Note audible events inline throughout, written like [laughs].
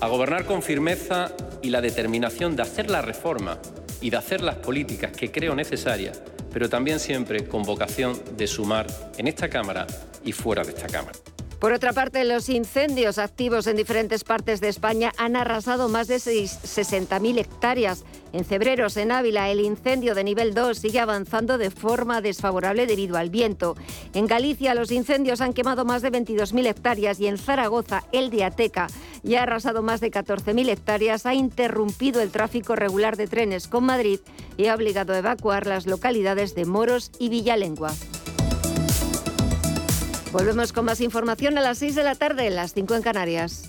a gobernar con firmeza y la determinación de hacer la reforma y de hacer las políticas que creo necesarias, pero también siempre con vocación de sumar en esta Cámara y fuera de esta Cámara. Por otra parte, los incendios activos en diferentes partes de España han arrasado más de 60.000 hectáreas. En Cebreros, en Ávila, el incendio de nivel 2 sigue avanzando de forma desfavorable debido al viento. En Galicia, los incendios han quemado más de 22.000 hectáreas y en Zaragoza, el Diateca ya ha arrasado más de 14.000 hectáreas, ha interrumpido el tráfico regular de trenes con Madrid y ha obligado a evacuar las localidades de Moros y Villalengua. Volvemos con más información a las 6 de la tarde, las 5 en Canarias.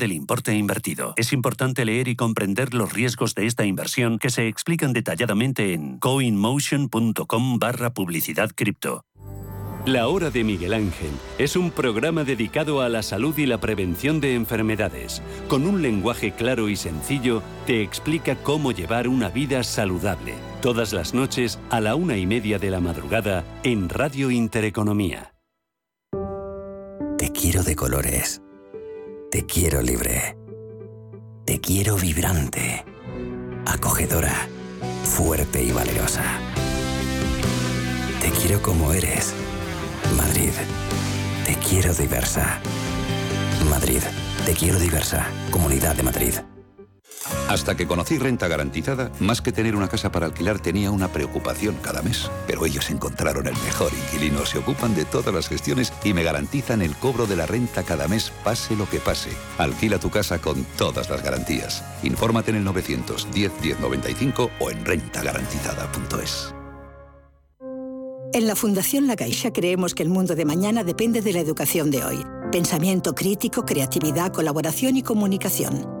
del importe invertido. Es importante leer y comprender los riesgos de esta inversión que se explican detalladamente en coinmotion.com barra publicidad cripto. La Hora de Miguel Ángel es un programa dedicado a la salud y la prevención de enfermedades. Con un lenguaje claro y sencillo, te explica cómo llevar una vida saludable. Todas las noches a la una y media de la madrugada en Radio Intereconomía. Te quiero de colores te quiero libre. Te quiero vibrante, acogedora, fuerte y valerosa. Te quiero como eres. Madrid. Te quiero diversa. Madrid. Te quiero diversa. Comunidad de Madrid. Hasta que conocí Renta Garantizada, más que tener una casa para alquilar tenía una preocupación cada mes. Pero ellos encontraron el mejor inquilino, se ocupan de todas las gestiones y me garantizan el cobro de la renta cada mes, pase lo que pase. Alquila tu casa con todas las garantías. Infórmate en el 910 1095 o en rentagarantizada.es. En la Fundación La Caixa creemos que el mundo de mañana depende de la educación de hoy. Pensamiento crítico, creatividad, colaboración y comunicación.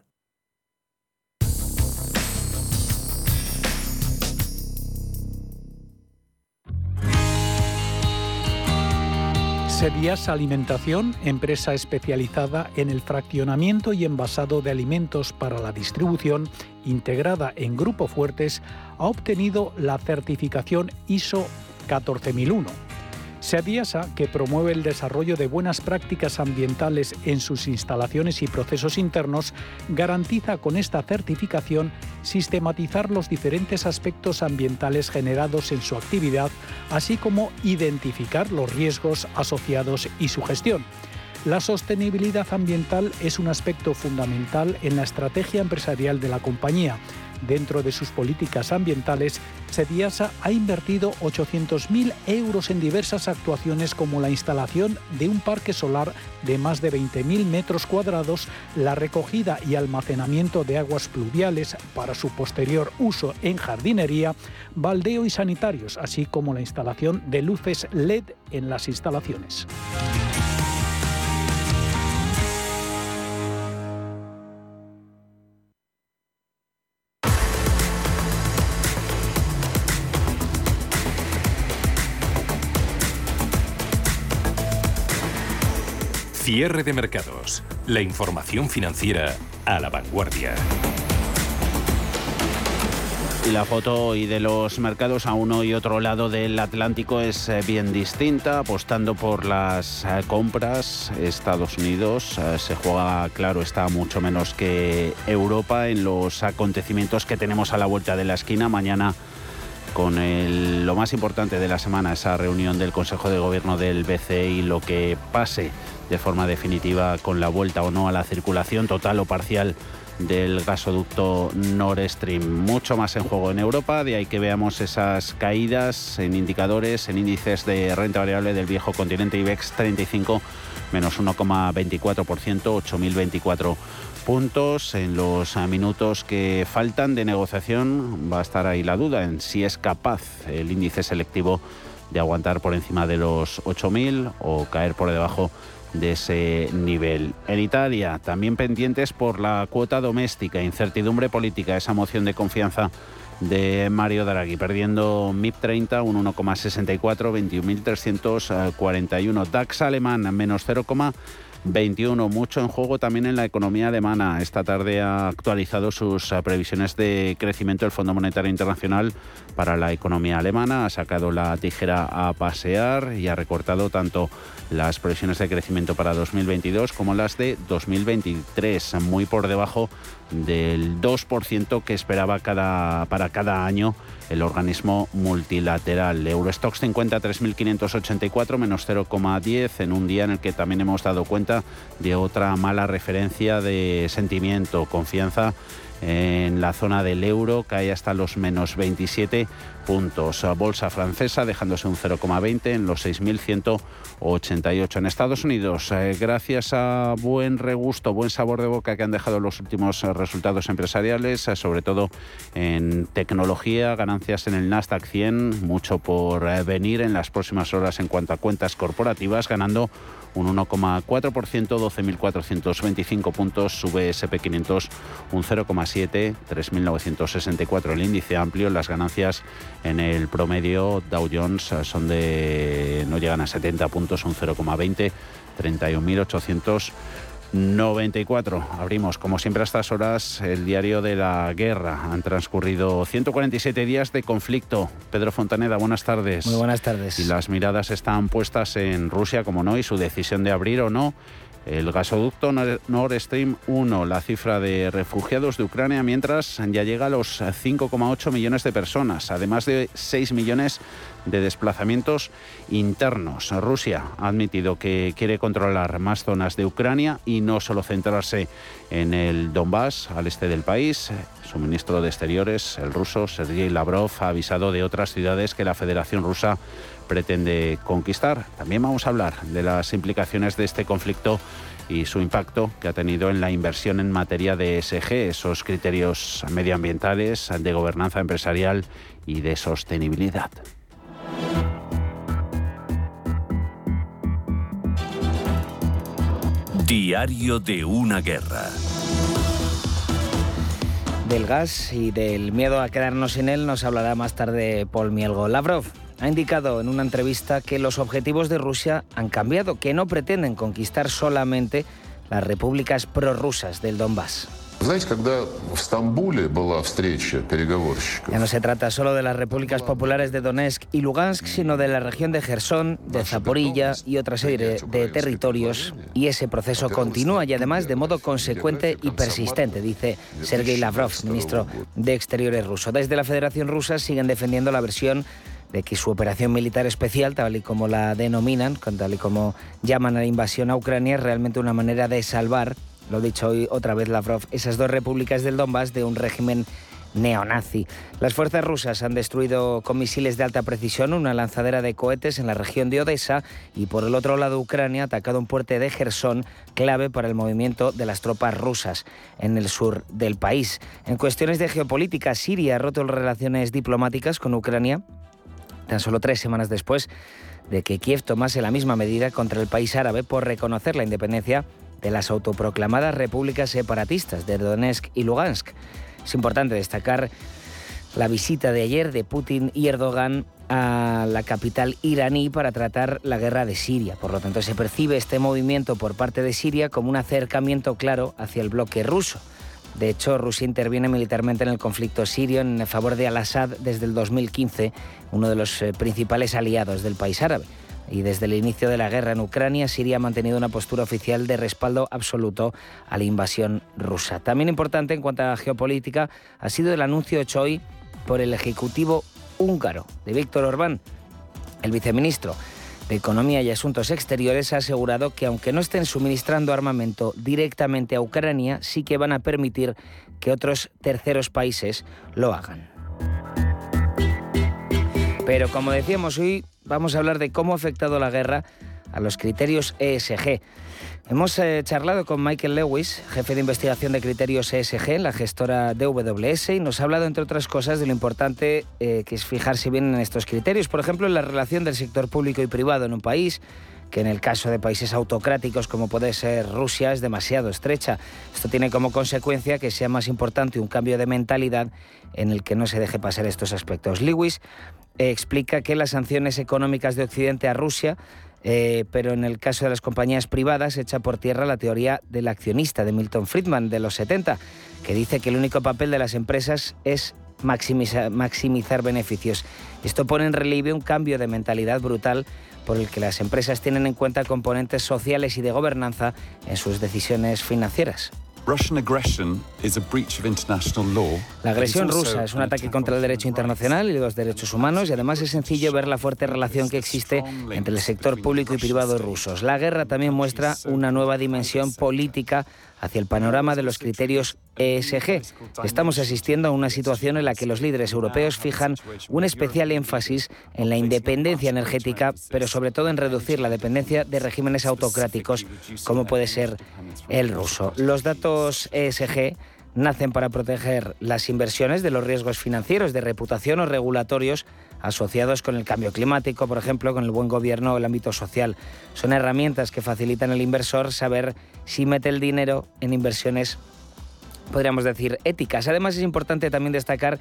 Sedias Alimentación, empresa especializada en el fraccionamiento y envasado de alimentos para la distribución, integrada en Grupo Fuertes, ha obtenido la certificación ISO 14001 SEADIASA, que promueve el desarrollo de buenas prácticas ambientales en sus instalaciones y procesos internos, garantiza con esta certificación sistematizar los diferentes aspectos ambientales generados en su actividad, así como identificar los riesgos asociados y su gestión. La sostenibilidad ambiental es un aspecto fundamental en la estrategia empresarial de la compañía Dentro de sus políticas ambientales, Sediasa ha invertido 800.000 euros en diversas actuaciones como la instalación de un parque solar de más de 20.000 metros cuadrados, la recogida y almacenamiento de aguas pluviales para su posterior uso en jardinería, baldeo y sanitarios, así como la instalación de luces LED en las instalaciones. Cierre de mercados. La información financiera a la vanguardia. Y la foto hoy de los mercados a uno y otro lado del Atlántico es eh, bien distinta, apostando por las eh, compras. Estados Unidos eh, se juega, claro, está mucho menos que Europa en los acontecimientos que tenemos a la vuelta de la esquina. Mañana con lo más importante de la semana, esa reunión del Consejo de Gobierno del BCE y lo que pase de forma definitiva con la vuelta o no a la circulación total o parcial del gasoducto Nord Stream. Mucho más en juego en Europa, de ahí que veamos esas caídas en indicadores, en índices de renta variable del viejo continente IBEX 35, menos 1,24%, 8.024 puntos. En los minutos que faltan de negociación va a estar ahí la duda en si es capaz el índice selectivo de aguantar por encima de los 8.000 o caer por debajo de ese nivel. En Italia, también pendientes por la cuota doméstica, incertidumbre política, esa moción de confianza de Mario Draghi, perdiendo MIP 30 un 1,64, 21.341. DAX alemán menos 0,21. Mucho en juego también en la economía alemana. Esta tarde ha actualizado sus previsiones de crecimiento el Fondo Monetario Internacional para la economía alemana. Ha sacado la tijera a pasear y ha recortado tanto las previsiones de crecimiento para 2022 como las de 2023, muy por debajo del 2% que esperaba cada, para cada año el organismo multilateral. Eurostox 50 3.584 menos 0,10 en un día en el que también hemos dado cuenta de otra mala referencia de sentimiento, confianza en la zona del euro, cae hasta los menos 27 puntos. Bolsa francesa dejándose un 0,20 en los 6.188. En Estados Unidos, eh, gracias a buen regusto, buen sabor de boca que han dejado los últimos eh, resultados empresariales, eh, sobre todo en tecnología, ganancias en el Nasdaq 100, mucho por venir en las próximas horas en cuanto a cuentas corporativas, ganando un 1,4%, 12.425 puntos, sube SP500 un 0,7, 3.964 el índice amplio, las ganancias en el promedio Dow Jones son de no llegan a 70 puntos, un 0,20, 31.800 94. Abrimos, como siempre, a estas horas el diario de la guerra. Han transcurrido 147 días de conflicto. Pedro Fontaneda, buenas tardes. Muy buenas tardes. Y las miradas están puestas en Rusia, como no, y su decisión de abrir o no el gasoducto Nord Stream 1, la cifra de refugiados de Ucrania, mientras ya llega a los 5,8 millones de personas, además de 6 millones de desplazamientos internos. Rusia ha admitido que quiere controlar más zonas de Ucrania y no solo centrarse en el Donbass, al este del país. Su ministro de Exteriores, el ruso Sergei Lavrov, ha avisado de otras ciudades que la Federación Rusa pretende conquistar. También vamos a hablar de las implicaciones de este conflicto y su impacto que ha tenido en la inversión en materia de ESG, esos criterios medioambientales, de gobernanza empresarial y de sostenibilidad. Diario de una guerra. Del gas y del miedo a quedarnos sin él nos hablará más tarde Paul Mielgo. Lavrov ha indicado en una entrevista que los objetivos de Rusia han cambiado, que no pretenden conquistar solamente las repúblicas prorrusas del Donbass. Ya no se trata solo de las repúblicas populares de Donetsk y Lugansk, sino de la región de Gerson, de Zaporilla y otra serie de territorios. Y ese proceso continúa y además de modo consecuente y persistente, dice Sergei Lavrov, ministro de Exteriores ruso. Desde la Federación Rusa siguen defendiendo la versión de que su operación militar especial, tal y como la denominan, tal y como llaman a la invasión a Ucrania, es realmente una manera de salvar, lo he dicho hoy otra vez Lavrov, esas dos repúblicas del Donbass de un régimen neonazi. Las fuerzas rusas han destruido con misiles de alta precisión una lanzadera de cohetes en la región de Odessa y por el otro lado Ucrania ha atacado un puente de Gerson clave para el movimiento de las tropas rusas en el sur del país. En cuestiones de geopolítica, Siria ha roto relaciones diplomáticas con Ucrania tan solo tres semanas después de que Kiev tomase la misma medida contra el país árabe por reconocer la independencia de las autoproclamadas repúblicas separatistas de Donetsk y Lugansk. Es importante destacar la visita de ayer de Putin y Erdogan a la capital iraní para tratar la guerra de Siria. Por lo tanto, se percibe este movimiento por parte de Siria como un acercamiento claro hacia el bloque ruso. De hecho, Rusia interviene militarmente en el conflicto sirio en favor de Al-Assad desde el 2015, uno de los eh, principales aliados del país árabe. Y desde el inicio de la guerra en Ucrania, Siria ha mantenido una postura oficial de respaldo absoluto a la invasión rusa. También importante en cuanto a geopolítica ha sido el anuncio hecho hoy por el Ejecutivo húngaro de Víctor Orbán, el viceministro de Economía y Asuntos Exteriores ha asegurado que aunque no estén suministrando armamento directamente a Ucrania, sí que van a permitir que otros terceros países lo hagan. Pero como decíamos hoy, vamos a hablar de cómo ha afectado la guerra a los criterios ESG. Hemos eh, charlado con Michael Lewis, jefe de investigación de criterios ESG la gestora DWS, y nos ha hablado, entre otras cosas, de lo importante eh, que es fijarse bien en estos criterios. Por ejemplo, en la relación del sector público y privado en un país, que en el caso de países autocráticos como puede ser Rusia es demasiado estrecha. Esto tiene como consecuencia que sea más importante un cambio de mentalidad en el que no se deje pasar estos aspectos. Lewis eh, explica que las sanciones económicas de Occidente a Rusia eh, pero en el caso de las compañías privadas echa por tierra la teoría del accionista de Milton Friedman de los 70, que dice que el único papel de las empresas es maximizar beneficios. Esto pone en relieve un cambio de mentalidad brutal por el que las empresas tienen en cuenta componentes sociales y de gobernanza en sus decisiones financieras. La agresión rusa es un ataque contra el derecho internacional y los derechos humanos y además es sencillo ver la fuerte relación que existe entre el sector público y privado rusos. La guerra también muestra una nueva dimensión política hacia el panorama de los criterios ESG. Estamos asistiendo a una situación en la que los líderes europeos fijan un especial énfasis en la independencia energética, pero sobre todo en reducir la dependencia de regímenes autocráticos como puede ser el ruso. Los datos ESG nacen para proteger las inversiones de los riesgos financieros, de reputación o regulatorios asociados con el cambio climático, por ejemplo, con el buen gobierno o el ámbito social. Son herramientas que facilitan al inversor saber si mete el dinero en inversiones, podríamos decir, éticas. Además, es importante también destacar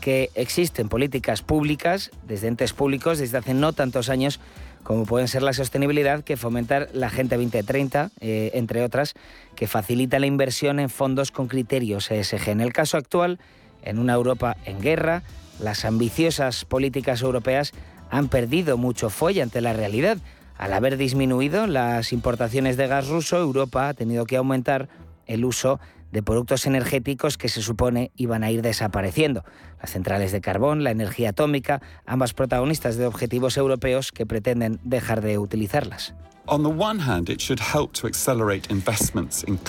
que existen políticas públicas, desde entes públicos, desde hace no tantos años, como pueden ser la sostenibilidad, que fomentar la Agenda 2030, eh, entre otras, que facilita la inversión en fondos con criterios ESG. En el caso actual, en una Europa en guerra, las ambiciosas políticas europeas han perdido mucho fuelle ante la realidad. Al haber disminuido las importaciones de gas ruso, Europa ha tenido que aumentar el uso de productos energéticos que se supone iban a ir desapareciendo. Las centrales de carbón, la energía atómica, ambas protagonistas de objetivos europeos que pretenden dejar de utilizarlas.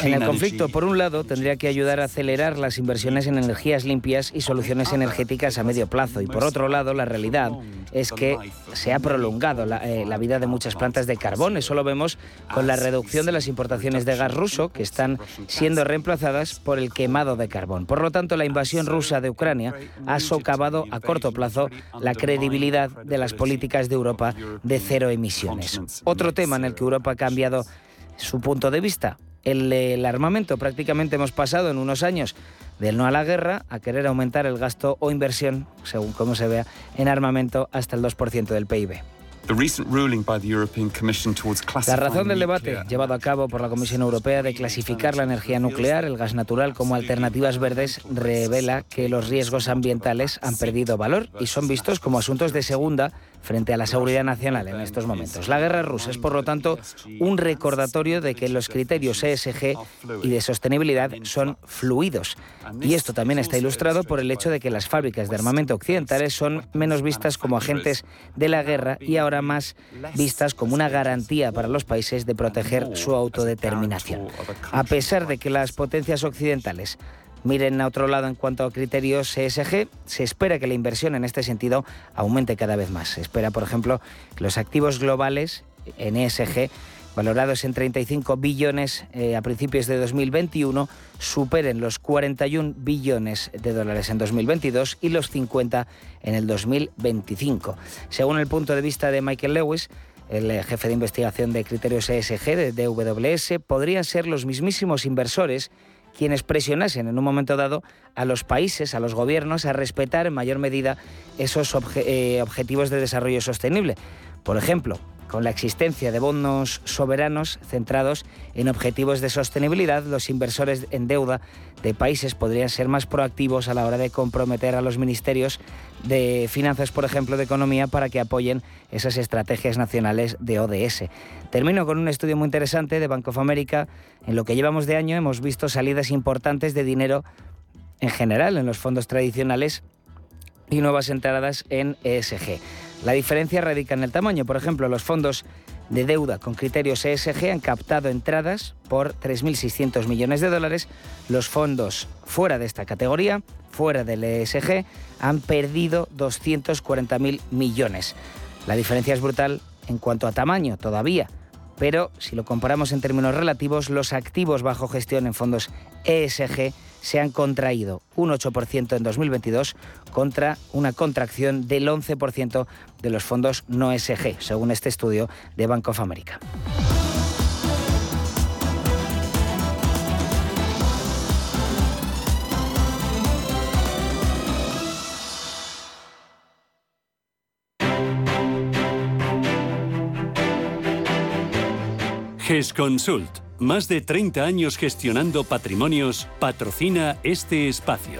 En el conflicto, por un lado, tendría que ayudar a acelerar las inversiones en energías limpias y soluciones energéticas a medio plazo. Y por otro lado, la realidad es que se ha prolongado la, eh, la vida de muchas plantas de carbón. Eso lo vemos con la reducción de las importaciones de gas ruso, que están siendo reemplazadas por el quemado de carbón. Por lo tanto, la invasión rusa de Ucrania ha socavado a corto plazo la credibilidad de las políticas de Europa de cero emisiones. Otro tema en el que Europa ha cambiado su punto de vista. El, el, armamento prácticamente hemos pasado en unos años del no a la guerra a querer aumentar el gasto o inversión, según cómo se vea, en armamento hasta el 2% del PIB. La razón del debate llevado a cabo por la Comisión Europea de clasificar la energía nuclear, el gas natural, como alternativas verdes revela que los riesgos ambientales han perdido valor y son vistos como asuntos de segunda frente a la seguridad nacional en estos momentos. La guerra rusa es, por lo tanto, un recordatorio de que los criterios ESG y de sostenibilidad son fluidos. Y esto también está ilustrado por el hecho de que las fábricas de armamento occidentales son menos vistas como agentes de la guerra y ahora más vistas como una garantía para los países de proteger su autodeterminación. A pesar de que las potencias occidentales miren a otro lado en cuanto a criterios ESG, se espera que la inversión en este sentido aumente cada vez más. Se espera, por ejemplo, que los activos globales en ESG valorados en 35 billones eh, a principios de 2021, superen los 41 billones de dólares en 2022 y los 50 en el 2025. Según el punto de vista de Michael Lewis, el eh, jefe de investigación de criterios ESG de DWS, podrían ser los mismísimos inversores quienes presionasen en un momento dado a los países, a los gobiernos, a respetar en mayor medida esos eh, objetivos de desarrollo sostenible. Por ejemplo, con la existencia de bonos soberanos centrados en objetivos de sostenibilidad, los inversores en deuda de países podrían ser más proactivos a la hora de comprometer a los ministerios de finanzas, por ejemplo, de economía, para que apoyen esas estrategias nacionales de ODS. Termino con un estudio muy interesante de Bank of America. En lo que llevamos de año hemos visto salidas importantes de dinero en general en los fondos tradicionales y nuevas entradas en ESG. La diferencia radica en el tamaño. Por ejemplo, los fondos de deuda con criterios ESG han captado entradas por 3.600 millones de dólares. Los fondos fuera de esta categoría, fuera del ESG, han perdido 240.000 millones. La diferencia es brutal en cuanto a tamaño todavía, pero si lo comparamos en términos relativos, los activos bajo gestión en fondos ESG se han contraído un 8% en 2022 contra una contracción del 11% de los fondos no ESG, según este estudio de Bank of America. GESConsult, más de 30 años gestionando patrimonios, patrocina este espacio.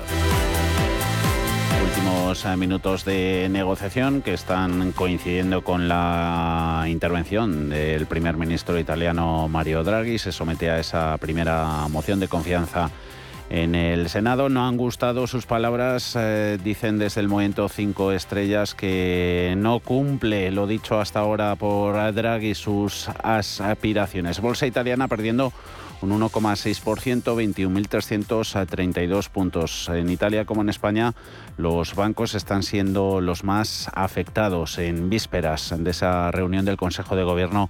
Últimos eh, minutos de negociación que están coincidiendo con la intervención del primer ministro italiano Mario Draghi. Se somete a esa primera moción de confianza en el Senado no han gustado sus palabras, eh, dicen desde el momento cinco estrellas que no cumple lo dicho hasta ahora por Draghi sus aspiraciones. Bolsa italiana perdiendo un 1,6%, 21.332 puntos. En Italia como en España, los bancos están siendo los más afectados en vísperas de esa reunión del Consejo de Gobierno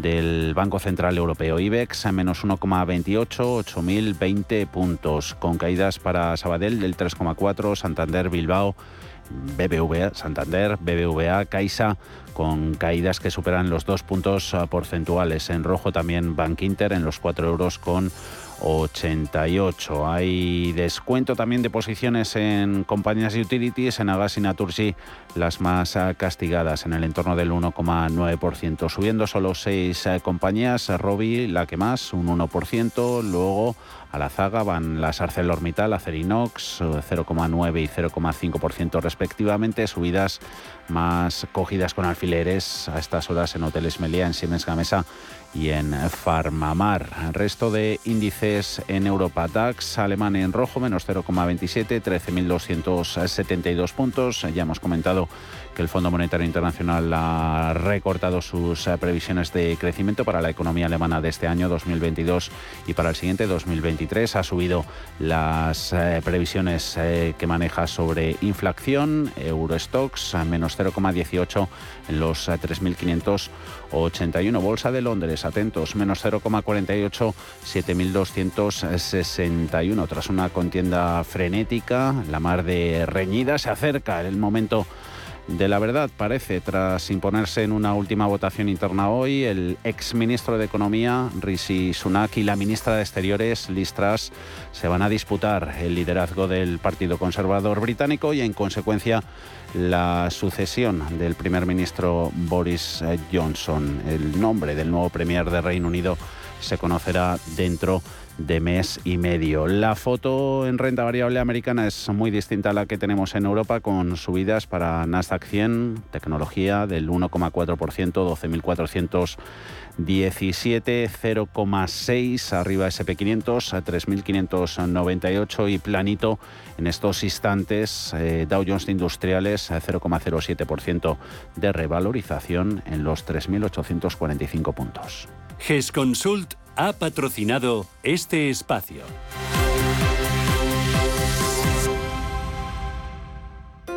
del Banco Central Europeo. IBEX a menos 1,28, 8.020 puntos, con caídas para Sabadell del 3,4, Santander, Bilbao, BBVA, Santander, BBVA, Caixa, con caídas que superan los dos puntos ah, porcentuales. En rojo también Bank Inter en los 4 euros con 88. Hay descuento también de posiciones en compañías utilities, en Agas y Naturgy, las más ah, castigadas en el entorno del 1,9%. Subiendo solo 6 ah, compañías, Robi la que más, un 1%, luego a la zaga van las ArcelorMittal, Acerinox, 0,9 y 0,5% respectivamente, subidas más cogidas con alfileres a estas horas en Hoteles Meliá, en Siemens Gamesa y en Farmamar. Resto de índices en Europa DAX, alemán en rojo, menos 0,27, 13.272 puntos. Ya hemos comentado que el Fondo Monetario Internacional ha recortado sus eh, previsiones de crecimiento para la economía alemana de este año 2022 y para el siguiente 2023. Ha subido las eh, previsiones eh, que maneja sobre inflación, Eurostox a menos 0,18 en los 3.581. Bolsa de Londres, atentos, menos 0,48, 7.261. Tras una contienda frenética, la mar de reñida, se acerca el momento de la verdad, parece, tras imponerse en una última votación interna hoy, el ex ministro de Economía, Rishi Sunak, y la ministra de Exteriores, Liz Truss, se van a disputar el liderazgo del Partido Conservador británico y, en consecuencia, la sucesión del primer ministro Boris Johnson. El nombre del nuevo premier de Reino Unido se conocerá dentro de de mes y medio. La foto en renta variable americana es muy distinta a la que tenemos en Europa, con subidas para Nasdaq 100, tecnología del 1,4%, 12.417, 0,6 arriba SP500, 3.598 y planito en estos instantes eh, Dow Jones Industriales 0,07% de revalorización en los 3.845 puntos. GESConsult ha patrocinado este espacio.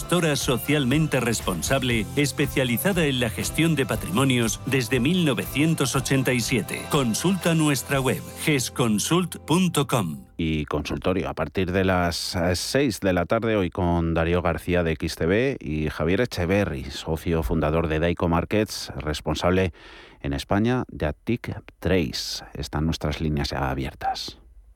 Gestora socialmente responsable especializada en la gestión de patrimonios desde 1987. Consulta nuestra web gesconsult.com. Y consultorio a partir de las 6 de la tarde hoy con Darío García de XTV y Javier Echeverri, socio fundador de Daico Markets, responsable en España de Attic Trace. Están nuestras líneas ya abiertas.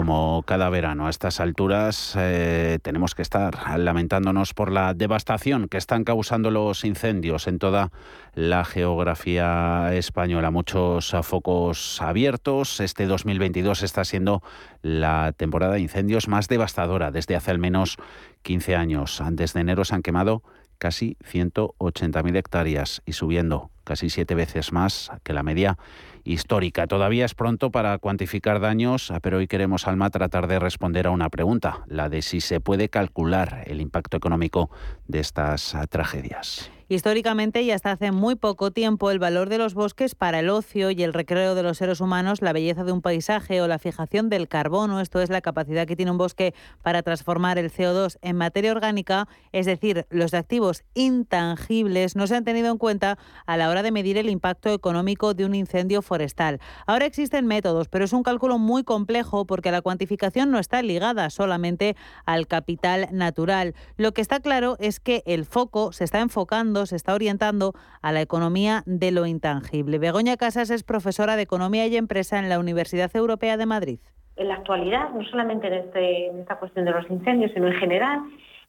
Como cada verano a estas alturas eh, tenemos que estar lamentándonos por la devastación que están causando los incendios en toda la geografía española. Muchos focos abiertos. Este 2022 está siendo la temporada de incendios más devastadora desde hace al menos 15 años. Desde enero se han quemado casi 180.000 hectáreas y subiendo casi siete veces más que la media histórica. Todavía es pronto para cuantificar daños, pero hoy queremos, Alma, tratar de responder a una pregunta, la de si se puede calcular el impacto económico de estas tragedias. Históricamente y hasta hace muy poco tiempo el valor de los bosques para el ocio y el recreo de los seres humanos, la belleza de un paisaje o la fijación del carbono, esto es la capacidad que tiene un bosque para transformar el CO2 en materia orgánica, es decir, los activos intangibles no se han tenido en cuenta a la hora de medir el impacto económico de un incendio forestal. Ahora existen métodos, pero es un cálculo muy complejo porque la cuantificación no está ligada solamente al capital natural. Lo que está claro es que el foco se está enfocando se está orientando a la economía de lo intangible. Begoña Casas es profesora de Economía y Empresa en la Universidad Europea de Madrid. En la actualidad, no solamente en, este, en esta cuestión de los incendios, sino en general,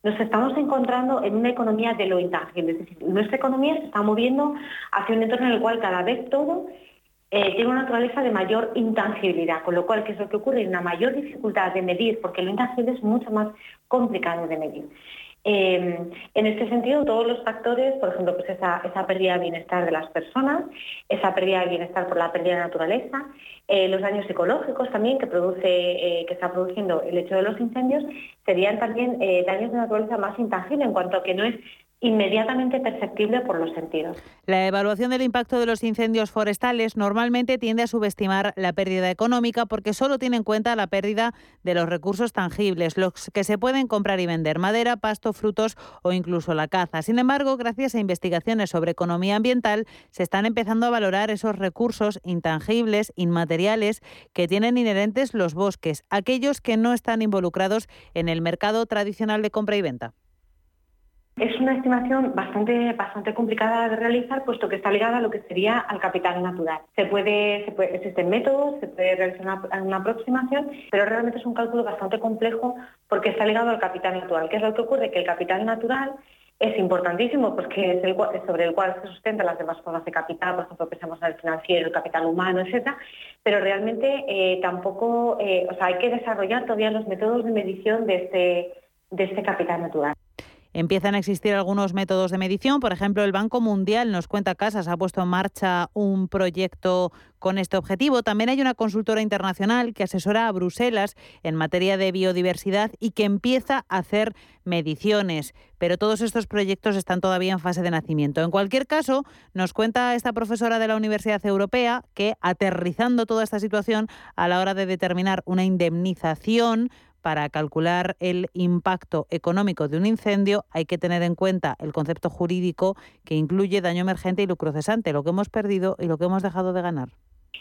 nos estamos encontrando en una economía de lo intangible. Es decir, nuestra economía se está moviendo hacia un entorno en el cual cada vez todo eh, tiene una naturaleza de mayor intangibilidad, con lo cual, ¿qué es lo que ocurre? Una mayor dificultad de medir, porque lo intangible es mucho más complicado de medir. Em, en este sentido, todos los factores, por ejemplo, pues esa, pérdida de bienestar de las personas, esa pérdida de bienestar por la pérdida de naturaleza, eh, los daños ecológicos también que produce, eh, que está produciendo el hecho de los incendios, serían también eh, daños de naturaleza más intangible en cuanto a que no es inmediatamente perceptible por los sentidos. La evaluación del impacto de los incendios forestales normalmente tiende a subestimar la pérdida económica porque solo tiene en cuenta la pérdida de los recursos tangibles, los que se pueden comprar y vender, madera, pasto, frutos o incluso la caza. Sin embargo, gracias a investigaciones sobre economía ambiental, se están empezando a valorar esos recursos intangibles, inmateriales, que tienen inherentes los bosques, aquellos que no están involucrados en el mercado tradicional de compra y venta. Es una estimación bastante, bastante complicada de realizar, puesto que está ligada a lo que sería al capital natural. Se puede, existen métodos, se puede realizar una, aproximación, pero realmente es un cálculo bastante complejo porque está ligado al capital natural. ¿Qué es lo que ocurre? Que el capital natural es importantísimo porque es, sobre el cual se sustentan las demás formas de capital, por ejemplo, pensamos en el financiero, el capital humano, etcétera, pero realmente eh, tampoco, eh, o sea, hay que desarrollar todavía los métodos de medición de este, de este capital natural. Empiezan a existir algunos métodos de medición. Por ejemplo, el Banco Mundial nos cuenta Casas ha puesto en marcha un proyecto con este objetivo. También hay una consultora internacional que asesora a Bruselas en materia de biodiversidad y que empieza a hacer mediciones. Pero todos estos proyectos están todavía en fase de nacimiento. En cualquier caso, nos cuenta esta profesora de la Universidad Europea que aterrizando toda esta situación a la hora de determinar una indemnización para calcular el impacto económico de un incendio hay que tener en cuenta el concepto jurídico que incluye daño emergente y lucro cesante, lo que hemos perdido y lo que hemos dejado de ganar.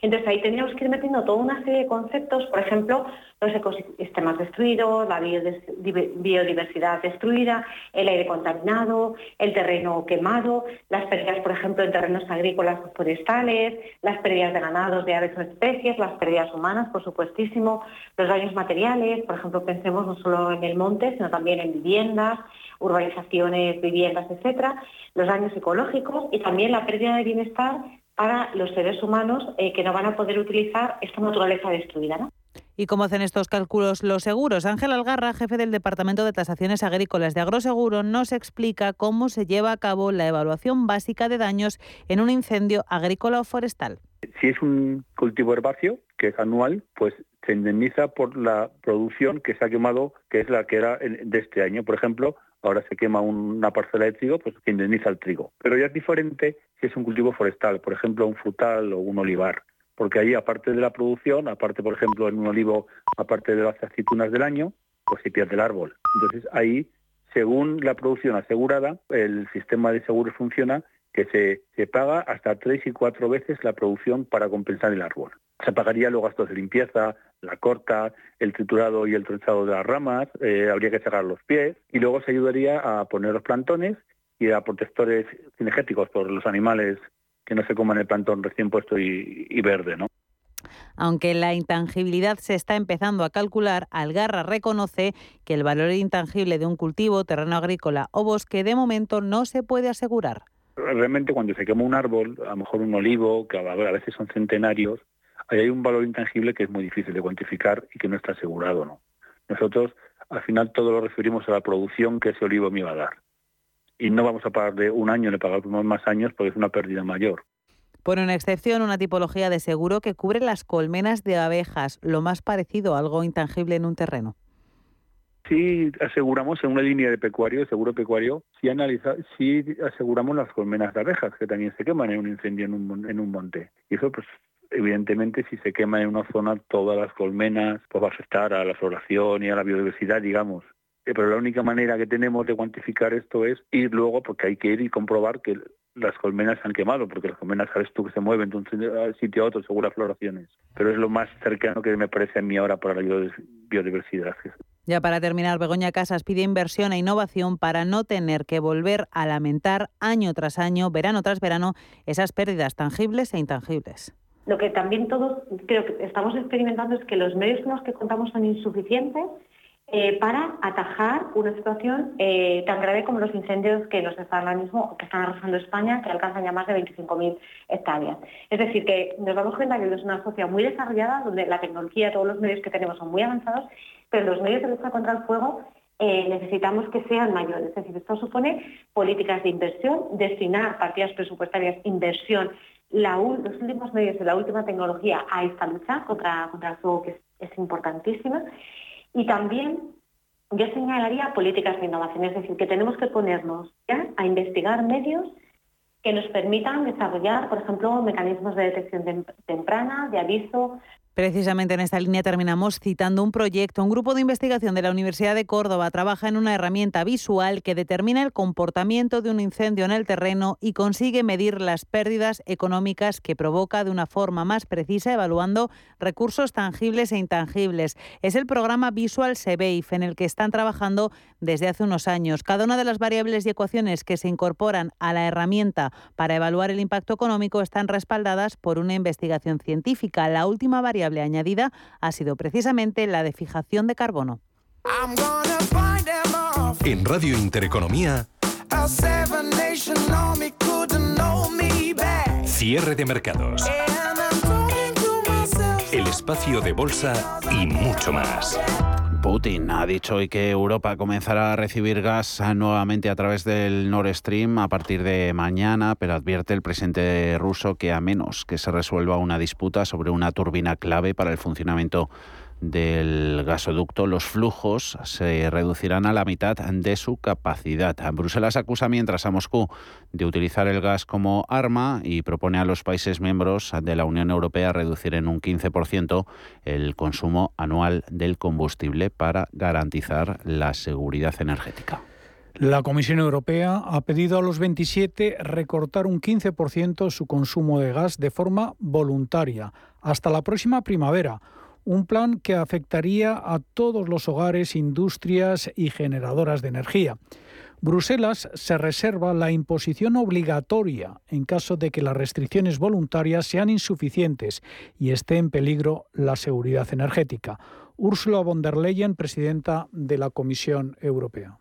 Entonces ahí tendríamos que ir metiendo toda una serie de conceptos, por ejemplo, los ecosistemas destruidos, la biodiversidad destruida, el aire contaminado, el terreno quemado, las pérdidas, por ejemplo, en terrenos agrícolas o forestales, las pérdidas de ganados, de aves o especies, las pérdidas humanas, por supuestísimo, los daños materiales, por ejemplo, pensemos no solo en el monte, sino también en viviendas, urbanizaciones, viviendas, etcétera, los daños ecológicos y también la pérdida de bienestar para los seres humanos eh, que no van a poder utilizar esta naturaleza destruida. ¿no? ¿Y cómo hacen estos cálculos los seguros? Ángel Algarra, jefe del Departamento de Tasaciones Agrícolas de Agroseguro, nos explica cómo se lleva a cabo la evaluación básica de daños en un incendio agrícola o forestal. Si es un cultivo herbáceo, que es anual, pues se indemniza por la producción que se ha quemado, que es la que era de este año. Por ejemplo, ahora se quema una parcela de trigo, pues se indemniza el trigo. Pero ya es diferente si es un cultivo forestal, por ejemplo, un frutal o un olivar, porque ahí, aparte de la producción, aparte, por ejemplo, en un olivo, aparte de las aceitunas del año, pues se pierde el árbol. Entonces ahí, según la producción asegurada, el sistema de seguros funciona que se, paga hasta tres y cuatro veces la producción para compensar el árbol. Se pagaría los gastos de limpieza, la corta, el triturado y el trozado de las ramas, eh, habría que sacar los pies y luego se ayudaría a poner los plantones y a protectores cinegéticos por los animales que no se coman el plantón recién puesto y, y verde, ¿no? Aunque la intangibilidad se está empezando a calcular, Algarra reconoce que el valor intangible de un cultivo, terreno agrícola o bosque de momento no se puede asegurar. Realmente cuando se quema un árbol, a lo mejor un olivo, que a veces son centenarios, ahí hay un valor intangible que es muy difícil de cuantificar y que no está asegurado. ¿no? Nosotros al final todo lo referimos a la producción que ese olivo me iba a dar. Y no vamos a pagar de un año, le pagamos más años porque es una pérdida mayor. Pone una excepción, una tipología de seguro que cubre las colmenas de abejas, lo más parecido a algo intangible en un terreno. Sí, aseguramos en una línea de pecuario, seguro pecuario, sí, analiza, sí aseguramos las colmenas de abejas que también se queman en un incendio en un, en un monte. Y eso, pues, evidentemente, si se quema en una zona, todas las colmenas, pues va a afectar a la floración y a la biodiversidad, digamos. Eh, pero la única manera que tenemos de cuantificar esto es ir luego, porque hay que ir y comprobar que las colmenas se han quemado, porque las colmenas sabes tú que se mueven de un sitio a otro según las floraciones. Pero es lo más cercano que me parece a mí ahora para la biodiversidad. Ya para terminar, Begoña Casas pide inversión e innovación para no tener que volver a lamentar año tras año, verano tras verano, esas pérdidas tangibles e intangibles. Lo que también todos creo que estamos experimentando es que los medios con los que contamos son insuficientes eh, para atajar una situación eh, tan grave como los incendios que nos están ahora mismo, que están arrasando España, que alcanzan ya más de 25.000 hectáreas. Es decir, que nos damos cuenta que es una sociedad muy desarrollada, donde la tecnología, todos los medios que tenemos son muy avanzados, pero los medios de lucha contra el fuego eh, necesitamos que sean mayores. Es decir, esto supone políticas de inversión, destinar partidas presupuestarias, inversión, los últimos medios de la última tecnología a esta lucha contra, contra el fuego, que es importantísima. Y también yo señalaría políticas de innovación, es decir, que tenemos que ponernos ya a investigar medios que nos permitan desarrollar, por ejemplo, mecanismos de detección temprana, de aviso, Precisamente en esta línea terminamos citando un proyecto. Un grupo de investigación de la Universidad de Córdoba trabaja en una herramienta visual que determina el comportamiento de un incendio en el terreno y consigue medir las pérdidas económicas que provoca de una forma más precisa, evaluando recursos tangibles e intangibles. Es el programa Visual Sebeif en el que están trabajando desde hace unos años. Cada una de las variables y ecuaciones que se incorporan a la herramienta para evaluar el impacto económico están respaldadas por una investigación científica. La última variable añadida ha sido precisamente la de fijación de carbono. En Radio Intereconomía, cierre de mercados, el espacio de bolsa y mucho más. Putin ha dicho hoy que Europa comenzará a recibir gas nuevamente a través del Nord Stream a partir de mañana, pero advierte el presidente ruso que a menos que se resuelva una disputa sobre una turbina clave para el funcionamiento del gasoducto, los flujos se reducirán a la mitad de su capacidad. Bruselas acusa mientras a Moscú de utilizar el gas como arma y propone a los países miembros de la Unión Europea reducir en un 15% el consumo anual del combustible para garantizar la seguridad energética. La Comisión Europea ha pedido a los 27 recortar un 15% su consumo de gas de forma voluntaria hasta la próxima primavera un plan que afectaría a todos los hogares, industrias y generadoras de energía. Bruselas se reserva la imposición obligatoria en caso de que las restricciones voluntarias sean insuficientes y esté en peligro la seguridad energética. Ursula von der Leyen, presidenta de la Comisión Europea.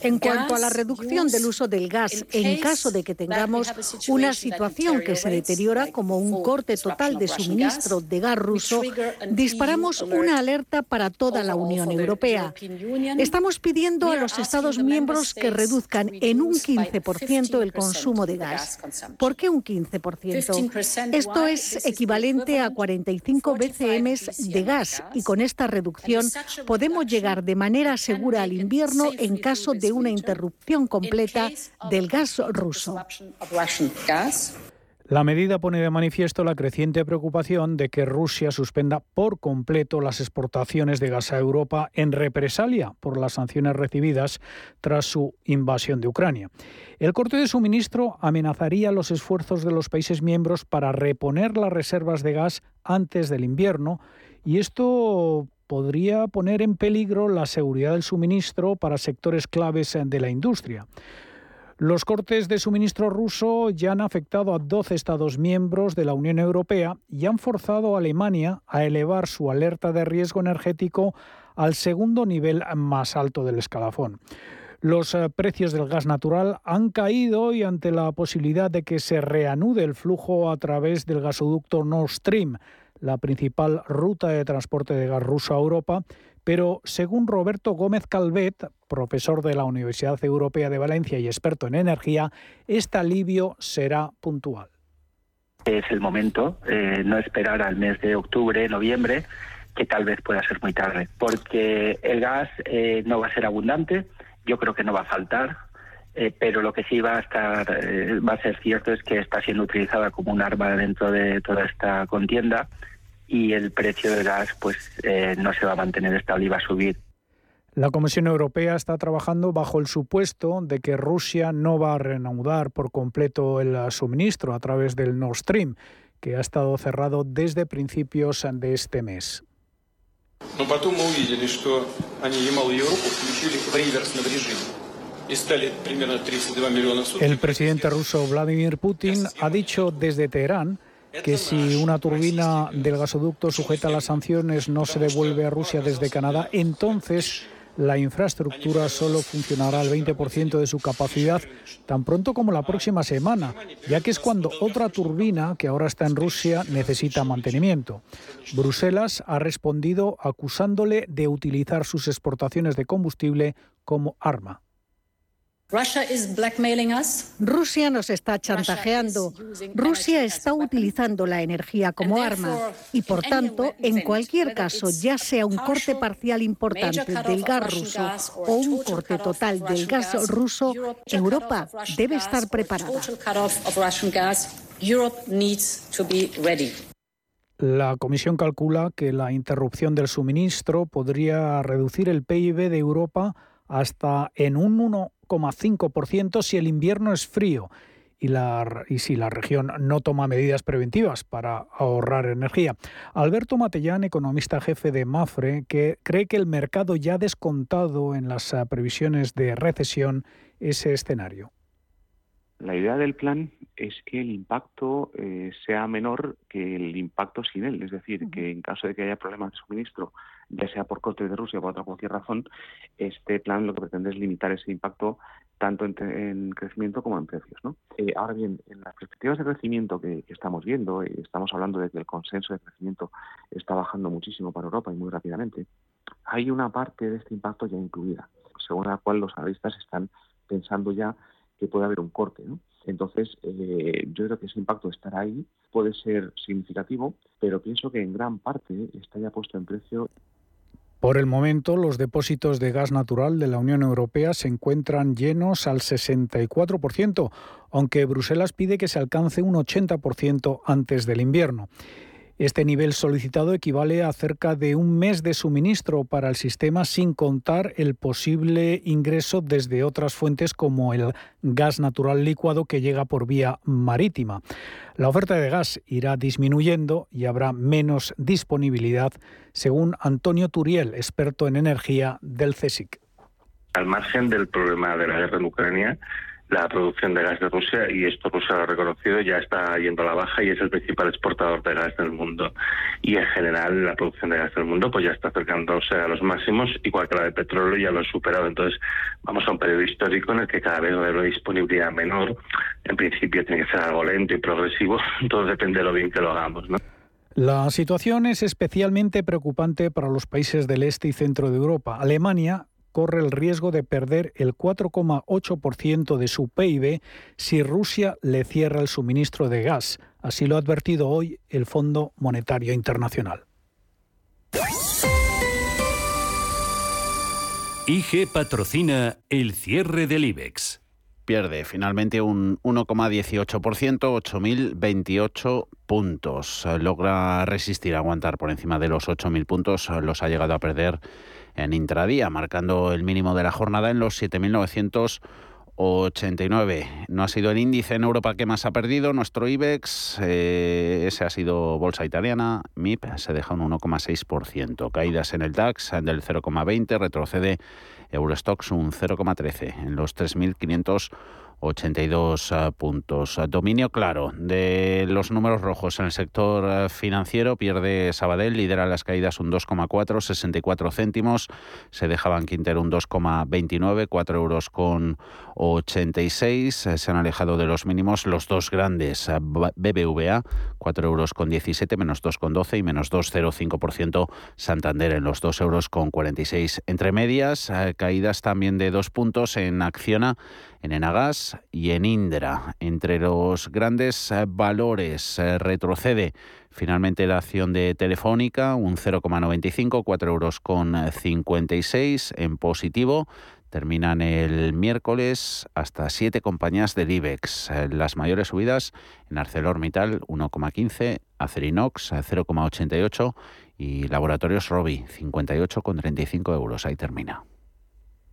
En cuanto a la reducción del uso del gas, en caso de que tengamos una situación que se deteriora como un corte total de suministro de gas ruso, disparamos una alerta para toda la Unión Europea. Estamos pidiendo a los Estados miembros que reduzcan en un 15% el consumo de gas. ¿Por qué un 15%? Esto es equivalente a 45 BCM de gas y con esta reducción podemos llegar de manera segura al invierno en caso de una interrupción completa del gas ruso. La medida pone de manifiesto la creciente preocupación de que Rusia suspenda por completo las exportaciones de gas a Europa en represalia por las sanciones recibidas tras su invasión de Ucrania. El corte de suministro amenazaría los esfuerzos de los países miembros para reponer las reservas de gas antes del invierno y esto podría poner en peligro la seguridad del suministro para sectores claves de la industria. Los cortes de suministro ruso ya han afectado a 12 Estados miembros de la Unión Europea y han forzado a Alemania a elevar su alerta de riesgo energético al segundo nivel más alto del escalafón. Los eh, precios del gas natural han caído y ante la posibilidad de que se reanude el flujo a través del gasoducto Nord Stream, la principal ruta de transporte de gas ruso a Europa, pero según Roberto Gómez Calvet, profesor de la Universidad Europea de Valencia y experto en energía, este alivio será puntual. Es el momento, eh, no esperar al mes de octubre, noviembre, que tal vez pueda ser muy tarde, porque el gas eh, no va a ser abundante, yo creo que no va a faltar, eh, pero lo que sí va a estar, va a ser cierto es que está siendo utilizada como un arma dentro de toda esta contienda y el precio del gas pues eh, no se va a mantener estable y va a subir. La Comisión Europea está trabajando bajo el supuesto de que Rusia no va a reanudar por completo el suministro a través del Nord Stream, que ha estado cerrado desde principios de este mes. El presidente ruso Vladimir Putin ha dicho desde Teherán que si una turbina del gasoducto sujeta a las sanciones no se devuelve a Rusia desde Canadá, entonces la infraestructura solo funcionará al 20% de su capacidad tan pronto como la próxima semana, ya que es cuando otra turbina, que ahora está en Rusia, necesita mantenimiento. Bruselas ha respondido acusándole de utilizar sus exportaciones de combustible como arma. Rusia nos está chantajeando. Rusia está utilizando la energía como arma y, por tanto, en cualquier caso, ya sea un corte parcial importante del gas ruso o un corte total del gas ruso, Europa debe estar preparada. La Comisión calcula que la interrupción del suministro podría reducir el PIB de Europa hasta en un 1,5% si el invierno es frío y, la, y, si la región no toma medidas preventivas para ahorrar energía. Alberto Matellán, economista jefe de Mafre, que cree que el mercado ya ha descontado en las eh, previsiones de recesión ese escenario. La idea del plan es que el impacto eh, sea menor que el impacto sin él, es decir, que en caso de que haya problemas de suministro, ya sea por corte de Rusia o por otra cualquier razón, este plan lo que pretende es limitar ese impacto tanto en, crecimiento como en precios. ¿no? Eh, ahora bien, en las perspectivas de crecimiento que, estamos viendo, eh, estamos hablando de que el consenso de crecimiento está bajando muchísimo para Europa y muy rápidamente, hay una parte de este impacto ya incluida, según la cual los analistas están pensando ya que puede haber un corte. ¿no? Entonces, eh, yo creo que ese impacto estará ahí, puede ser significativo, pero pienso que en gran parte está ya puesto en precio. Por el momento, los depósitos de gas natural de la Unión Europea se encuentran llenos al 64%, aunque Bruselas pide que se alcance un 80% antes del invierno. Este nivel solicitado equivale a cerca de un mes de suministro para el sistema sin contar el posible ingreso desde otras fuentes como el gas natural licuado que llega por vía marítima. La oferta de gas irá disminuyendo y habrá menos disponibilidad, según Antonio Turiel, experto en energía del CSIC. Al margen del problema de la guerra en Ucrania, la producción de gas de Rusia y esto Rusia lo ha reconocido, ya está yendo a la baja y es el principal exportador de gas del mundo. Y en general la producción de gas del mundo pues ya está acercándose a los máximos, igual que la de petróleo ya lo ha superado. Entonces vamos a un periodo histórico en el que cada vez va a haber una disponibilidad menor. En principio tiene que ser algo lento y progresivo, [laughs] todo depende de lo bien que lo hagamos. ¿no? La situación es especialmente preocupante para los países del este y centro de Europa. Alemania corre el riesgo de perder el 4,8% de su PIB si Rusia le cierra el suministro de gas. Así lo ha advertido hoy el Fondo Monetario Internacional. IG patrocina el cierre del IBEX. Pierde finalmente un 1,18%, 8.028 puntos. Logra resistir, aguantar por encima de los 8.000 puntos. Los ha llegado a perder en intradía, marcando el mínimo de la jornada en los 7.989. No ha sido el índice en Europa que más ha perdido, nuestro IBEX, eh, ese ha sido bolsa italiana, MIP se deja un 1,6%. Caídas en el DAX del 0,20, retrocede Eurostox un 0,13 en los 3.500 82 ah, puntos. Dominio claro de los números rojos en el sector ah, financiero. Pierde Sabadell, lidera las caídas un 2,4, 64 céntimos. Se deja Quintero un 2,29, 4 euros con 86. Se han alejado de los mínimos los dos grandes. BBVA, 4 euros con 17, menos 2,12 y menos 2,05%. Santander en los 2 euros con 46. Entre medias, caídas también de dos puntos en Acciona en Enagas y en Indra. Entre los grandes eh, valores eh, retrocede finalmente la acción de Telefónica, un 0,95, 4 euros con 56 en positivo. Terminan el miércoles hasta siete compañías del IBEX. Eh, las mayores subidas en ArcelorMittal 1,15, Acerinox 0,88 y Laboratorios Robi 58,35 euros. Ahí termina.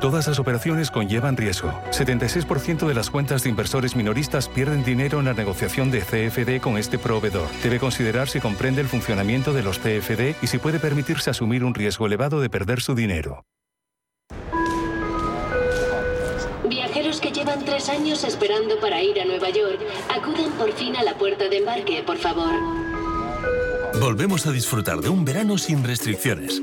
Todas las operaciones conllevan riesgo. 76% de las cuentas de inversores minoristas pierden dinero en la negociación de CFD con este proveedor. Debe considerar si comprende el funcionamiento de los CFD y si puede permitirse asumir un riesgo elevado de perder su dinero. Viajeros que llevan tres años esperando para ir a Nueva York, acudan por fin a la puerta de embarque, por favor. Volvemos a disfrutar de un verano sin restricciones.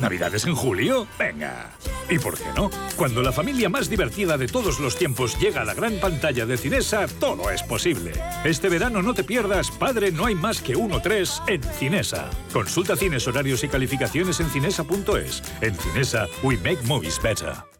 ¿Navidades en julio? Venga. ¿Y por qué no? Cuando la familia más divertida de todos los tiempos llega a la gran pantalla de Cinesa, todo es posible. Este verano no te pierdas Padre No hay más que uno tres en Cinesa. Consulta cines, horarios y calificaciones en cinesa.es. En Cinesa, we make movies better.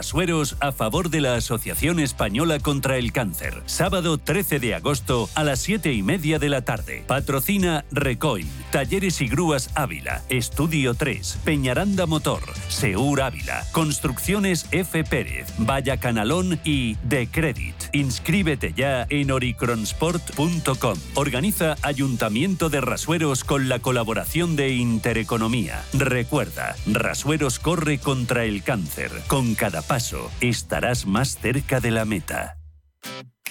Rasueros a favor de la Asociación Española contra el Cáncer. Sábado 13 de agosto a las 7 y media de la tarde. Patrocina Recoil, Talleres y Grúas Ávila, Estudio 3, Peñaranda Motor, Seur Ávila, Construcciones F. Pérez, Vaya Canalón y De Credit. Inscríbete ya en oricronsport.com. Organiza Ayuntamiento de Rasueros con la colaboración de Intereconomía. Recuerda, Rasueros corre contra el cáncer. Con cada paso estarás más cerca de la meta.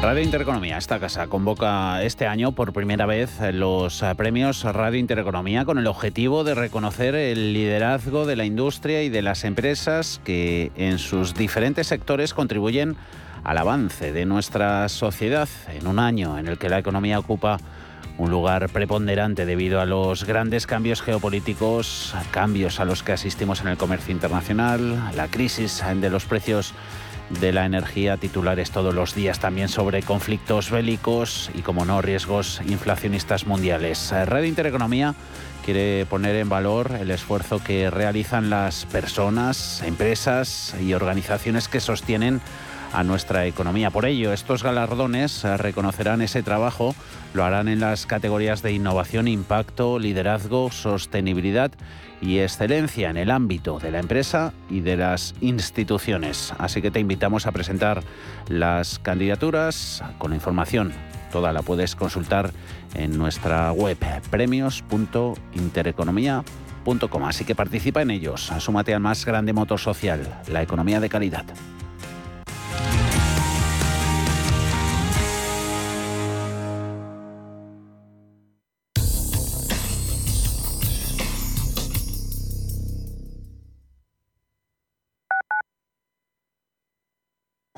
Radio Intereconomía, esta casa convoca este año por primera vez los premios Radio Intereconomía con el objetivo de reconocer el liderazgo de la industria y de las empresas que en sus diferentes sectores contribuyen al avance de nuestra sociedad en un año en el que la economía ocupa un lugar preponderante debido a los grandes cambios geopolíticos, cambios a los que asistimos en el comercio internacional, la crisis de los precios de la energía, titulares todos los días también sobre conflictos bélicos y, como no, riesgos inflacionistas mundiales. Red Intereconomía quiere poner en valor el esfuerzo que realizan las personas, empresas y organizaciones que sostienen a nuestra economía. Por ello, estos galardones reconocerán ese trabajo, lo harán en las categorías de innovación, impacto, liderazgo, sostenibilidad y excelencia en el ámbito de la empresa y de las instituciones. Así que te invitamos a presentar las candidaturas con la información. Toda la puedes consultar en nuestra web premios.intereconomía.com. Así que participa en ellos. Súmate al más grande motor social, la economía de calidad.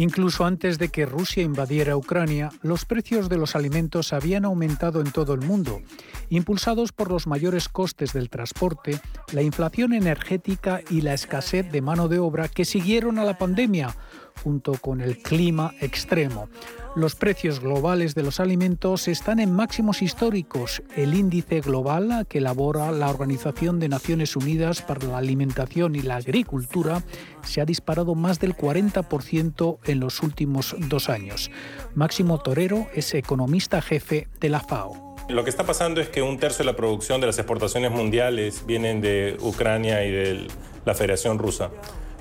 Incluso antes de que Rusia invadiera Ucrania, los precios de los alimentos habían aumentado en todo el mundo, impulsados por los mayores costes del transporte, la inflación energética y la escasez de mano de obra que siguieron a la pandemia, junto con el clima extremo. Los precios globales de los alimentos están en máximos históricos. El índice global que elabora la Organización de Naciones Unidas para la Alimentación y la Agricultura se ha disparado más del 40% en los últimos dos años. Máximo Torero es economista jefe de la FAO. Lo que está pasando es que un tercio de la producción de las exportaciones mundiales vienen de Ucrania y de la Federación Rusa.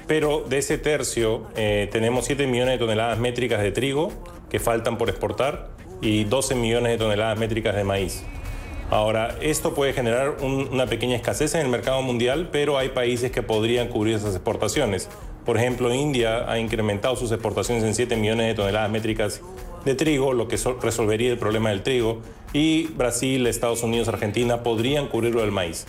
pero de ese tercio eh, tenemos 7 millones de toneladas métricas de trigo que faltan por exportar y 12 millones de toneladas métricas de maíz. Ahora, esto puede generar una pequeña escasez en el mercado mundial, pero hay países que podrían cubrir esas exportaciones. Por ejemplo, India ha incrementado sus exportaciones en 7 millones de toneladas métricas de trigo, lo que resolvería el problema del trigo, y Brasil, Estados Unidos, Argentina podrían cubrirlo del maíz.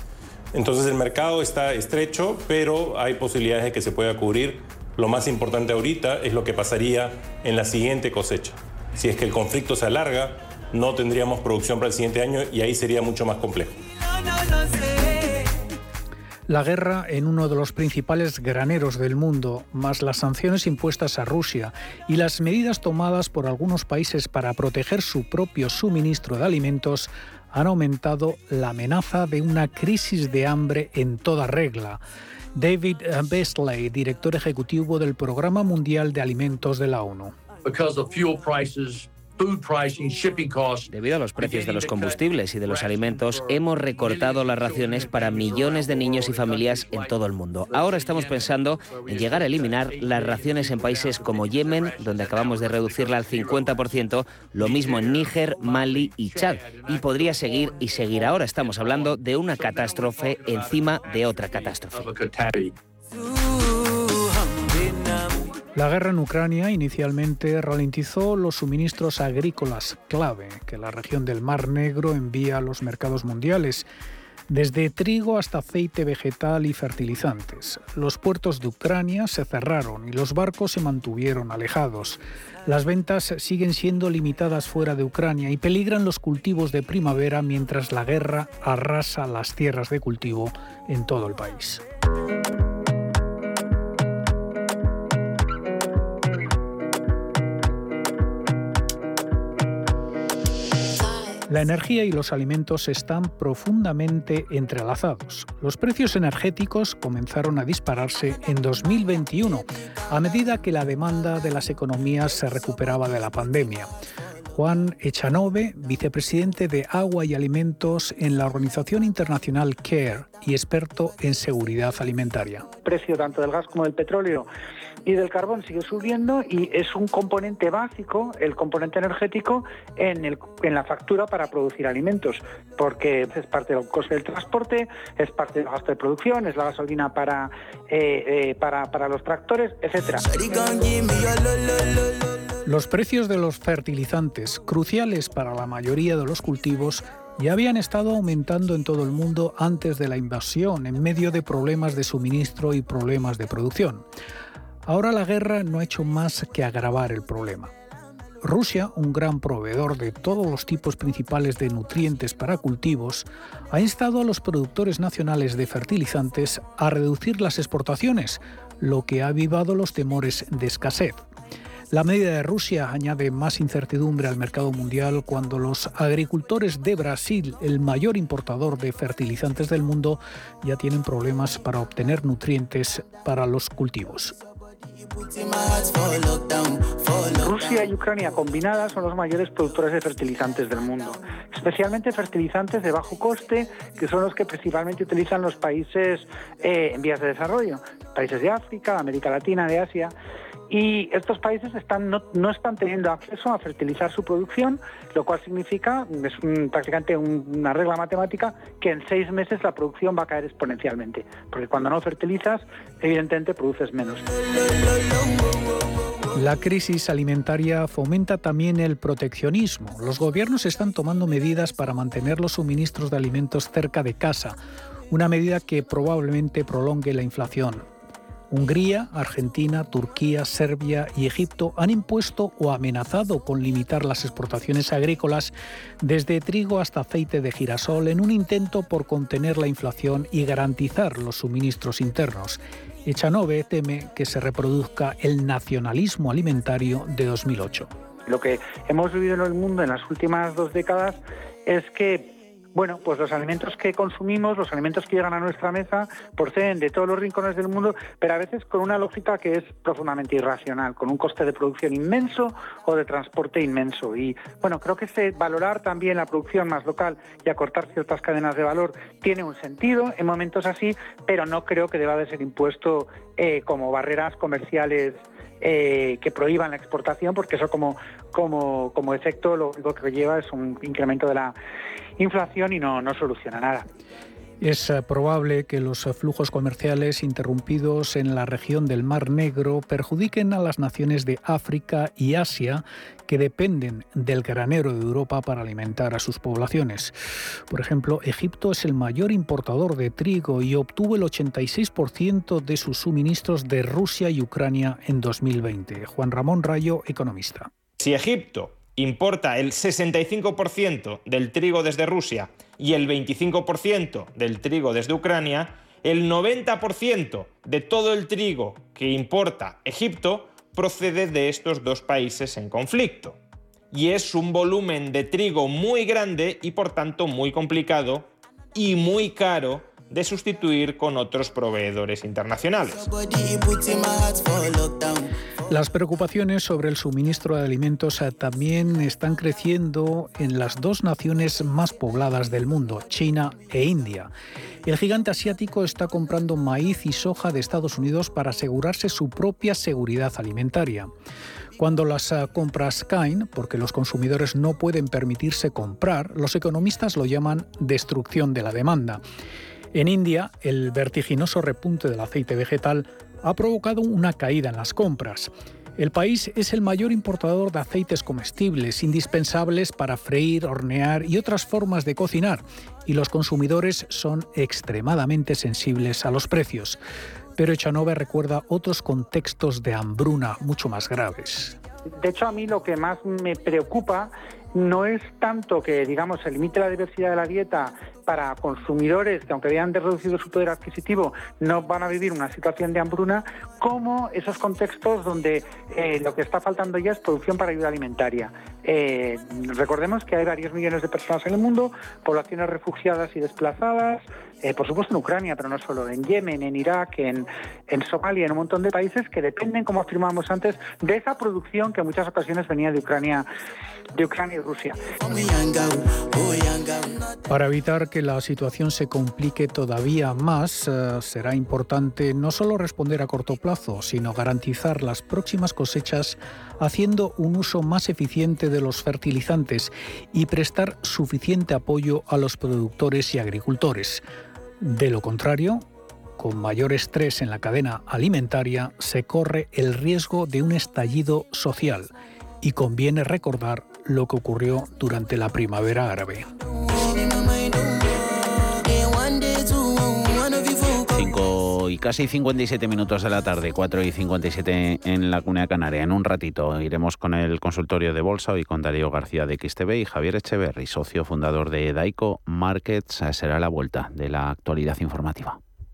Entonces el mercado está estrecho, pero hay posibilidades de que se pueda cubrir. Lo más importante ahorita es lo que pasaría en la siguiente cosecha. Si es que el conflicto se alarga, no tendríamos producción para el siguiente año y ahí sería mucho más complejo. La guerra en uno de los principales graneros del mundo, más las sanciones impuestas a Rusia y las medidas tomadas por algunos países para proteger su propio suministro de alimentos, han aumentado la amenaza de una crisis de hambre en toda regla. David Beasley, director ejecutivo del Programa Mundial de Alimentos de la ONU. Debido a los precios de los combustibles y de los alimentos, hemos recortado las raciones para millones de niños y familias en todo el mundo. Ahora estamos pensando en llegar a eliminar las raciones en países como Yemen, donde acabamos de reducirla al 50%, lo mismo en Níger, Mali y Chad. Y podría seguir y seguir. Ahora estamos hablando de una catástrofe encima de otra catástrofe. La guerra en Ucrania inicialmente ralentizó los suministros agrícolas clave que la región del Mar Negro envía a los mercados mundiales, desde trigo hasta aceite vegetal y fertilizantes. Los puertos de Ucrania se cerraron y los barcos se mantuvieron alejados. Las ventas siguen siendo limitadas fuera de Ucrania y peligran los cultivos de primavera mientras la guerra arrasa las tierras de cultivo en todo el país. La energía y los alimentos están profundamente entrelazados. Los precios energéticos comenzaron a dispararse en 2021, a medida que la demanda de las economías se recuperaba de la pandemia. Juan Echanove, vicepresidente de Agua y Alimentos en la organización internacional CARE y experto en seguridad alimentaria. El precio tanto del gas como del petróleo y del carbón sigue subiendo y es un componente básico, el componente energético, en, el, en la factura para producir alimentos, porque es parte del coste del transporte, es parte del gasto de producción, es la gasolina para, eh, eh, para, para los tractores, etcétera. Los precios de los fertilizantes, cruciales para la mayoría de los cultivos, ya habían estado aumentando en todo el mundo antes de la invasión, en medio de problemas de suministro y problemas de producción. Ahora la guerra no ha hecho más que agravar el problema. Rusia, un gran proveedor de todos los tipos principales de nutrientes para cultivos, ha instado a los productores nacionales de fertilizantes a reducir las exportaciones, lo que ha avivado los temores de escasez. La medida de Rusia añade más incertidumbre al mercado mundial cuando los agricultores de Brasil, el mayor importador de fertilizantes del mundo, ya tienen problemas para obtener nutrientes para los cultivos. Rusia y Ucrania combinadas son los mayores productores de fertilizantes del mundo, especialmente fertilizantes de bajo coste, que son los que principalmente utilizan los países eh, en vías de desarrollo, países de África, América Latina, de Asia. Y estos países están, no, están teniendo acceso a fertilizar su producción, lo cual significa, es prácticamente una regla matemática, que en seis meses la producción va a caer exponencialmente. Porque cuando no fertilizas, evidentemente produces menos. La crisis alimentaria fomenta también el proteccionismo. Los gobiernos están tomando medidas para mantener los suministros de alimentos cerca de casa, una medida que probablemente prolongue la inflación. Hungría, Argentina, Turquía, Serbia y Egipto han impuesto o amenazado con limitar las exportaciones agrícolas desde trigo hasta aceite de girasol en un intento por contener la inflación y garantizar los suministros internos. Echanove teme que se reproduzca el nacionalismo alimentario de 2008. Lo que hemos vivido en el mundo en las últimas dos décadas es que bueno, pues los alimentos que consumimos, los alimentos que llegan a nuestra mesa, proceden de todos los rincones del mundo, pero a veces con una lógica que es profundamente irracional, con un coste de producción inmenso o de transporte inmenso. Y bueno, creo que ese valorar también la producción más local y acortar ciertas cadenas de valor tiene un sentido en momentos así, pero no creo que deba de ser impuesto eh, como barreras comerciales eh, que prohíban la exportación, porque eso como, como, como efecto lo único que lleva es un incremento de la inflación y no, no soluciona nada. Es eh, probable que los eh, flujos comerciales interrumpidos en la región del Mar Negro perjudiquen a las naciones de África y Asia que dependen del granero de Europa para alimentar a sus poblaciones. Por ejemplo, Egipto es el mayor importador de trigo y obtuvo el 86% de sus suministros de Rusia y Ucrania en 2020. Juan Ramón Rayo, economista. Si Egipto importa el 65% del trigo desde Rusia y el 25% del trigo desde Ucrania, el 90% de todo el trigo que importa Egipto procede de estos dos países en conflicto. Y es un volumen de trigo muy grande y por tanto muy complicado y muy caro de sustituir con otros proveedores internacionales. Las preocupaciones sobre el suministro de alimentos también están creciendo en las dos naciones más pobladas del mundo, China e India. El gigante asiático está comprando maíz y soja de Estados Unidos para asegurarse su propia seguridad alimentaria. Cuando las eh, compras caen, porque los consumidores no pueden permitirse comprar, los economistas lo llaman destrucción de la demanda. En India, el vertiginoso repunte del aceite vegetal ha provocado una caída en las compras. El país es el mayor importador de aceites comestibles, indispensables para freír, hornear y otras formas de cocinar, y los consumidores son extremadamente sensibles a los precios. Pero Echanove recuerda otros contextos de hambruna mucho más graves. De hecho, a mí lo que más me preocupa no es tanto que, digamos, se limite la diversidad de la dieta para consumidores que, aunque hayan reducido su poder adquisitivo, no van a vivir una situación de hambruna, como esos contextos donde eh, lo que está faltando ya es producción para ayuda alimentaria. Eh, recordemos que hay varios millones de personas en el mundo, poblaciones refugiadas y desplazadas, eh, por supuesto en Ucrania, pero no solo, en Yemen, en Irak, en, en Somalia, en un montón de países que dependen, como afirmamos antes, de esa producción que en muchas ocasiones venía de Ucrania, de Ucrania y Rusia. Para evitar que la situación se complique todavía más, eh, será importante no solo responder a corto plazo, sino garantizar las próximas cosechas haciendo un uso más eficiente de los fertilizantes y prestar suficiente apoyo a los productores y agricultores. De lo contrario, con mayor estrés en la cadena alimentaria, se corre el riesgo de un estallido social y conviene recordar lo que ocurrió durante la primavera árabe. Casi 57 minutos de la tarde, 4 y 57 en la Cunea Canaria. En un ratito iremos con el consultorio de bolsa y con Darío García de XTV y Javier Echeverry, socio fundador de Daico Markets. Será la vuelta de la actualidad informativa.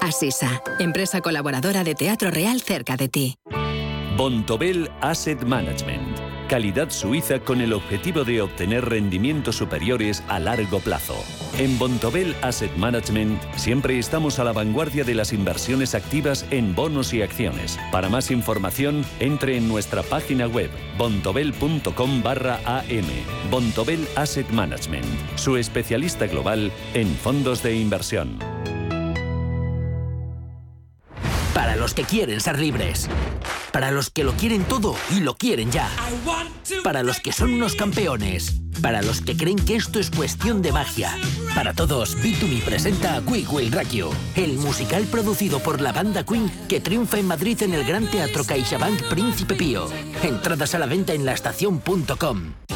Asisa, empresa colaboradora de Teatro Real cerca de ti. Bontobel Asset Management. Calidad suiza con el objetivo de obtener rendimientos superiores a largo plazo. En Bontobel Asset Management siempre estamos a la vanguardia de las inversiones activas en bonos y acciones. Para más información, entre en nuestra página web bontobel.com barra am. Bontobel Asset Management, su especialista global en fondos de inversión. Los que quieren ser libres Para los que lo quieren todo y lo quieren ya. Para los que son unos campeones. Para los que creen que esto es cuestión de magia. Para todos, B2B presenta Quick Will Rock el musical producido por la banda Queen que triunfa en Madrid en el Gran Teatro CaixaBank Príncipe Pío. Entradas a la venta en laestacion.com.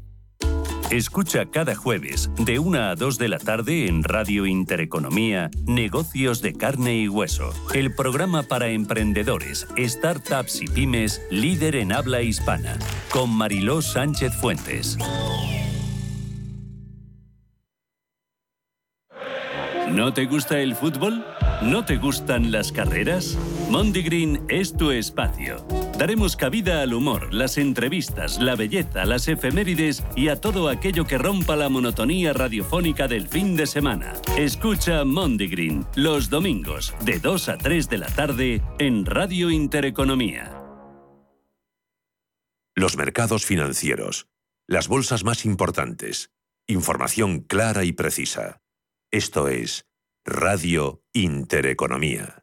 Escucha cada jueves de 1 a 2 de la tarde en Radio Intereconomía Negocios de Carne y Hueso, el programa para emprendedores, startups y pymes líder en habla hispana, con Mariló Sánchez Fuentes. ¿No te gusta el fútbol? ¿No te gustan las carreras? Mondigreen es tu espacio. Daremos cabida al humor, las entrevistas, la belleza, las efemérides y a todo aquello que rompa la monotonía radiofónica del fin de semana. Escucha Mondigreen los domingos de 2 a 3 de la tarde en Radio Intereconomía. Los mercados financieros. Las bolsas más importantes. Información clara y precisa. Esto es Radio Intereconomía.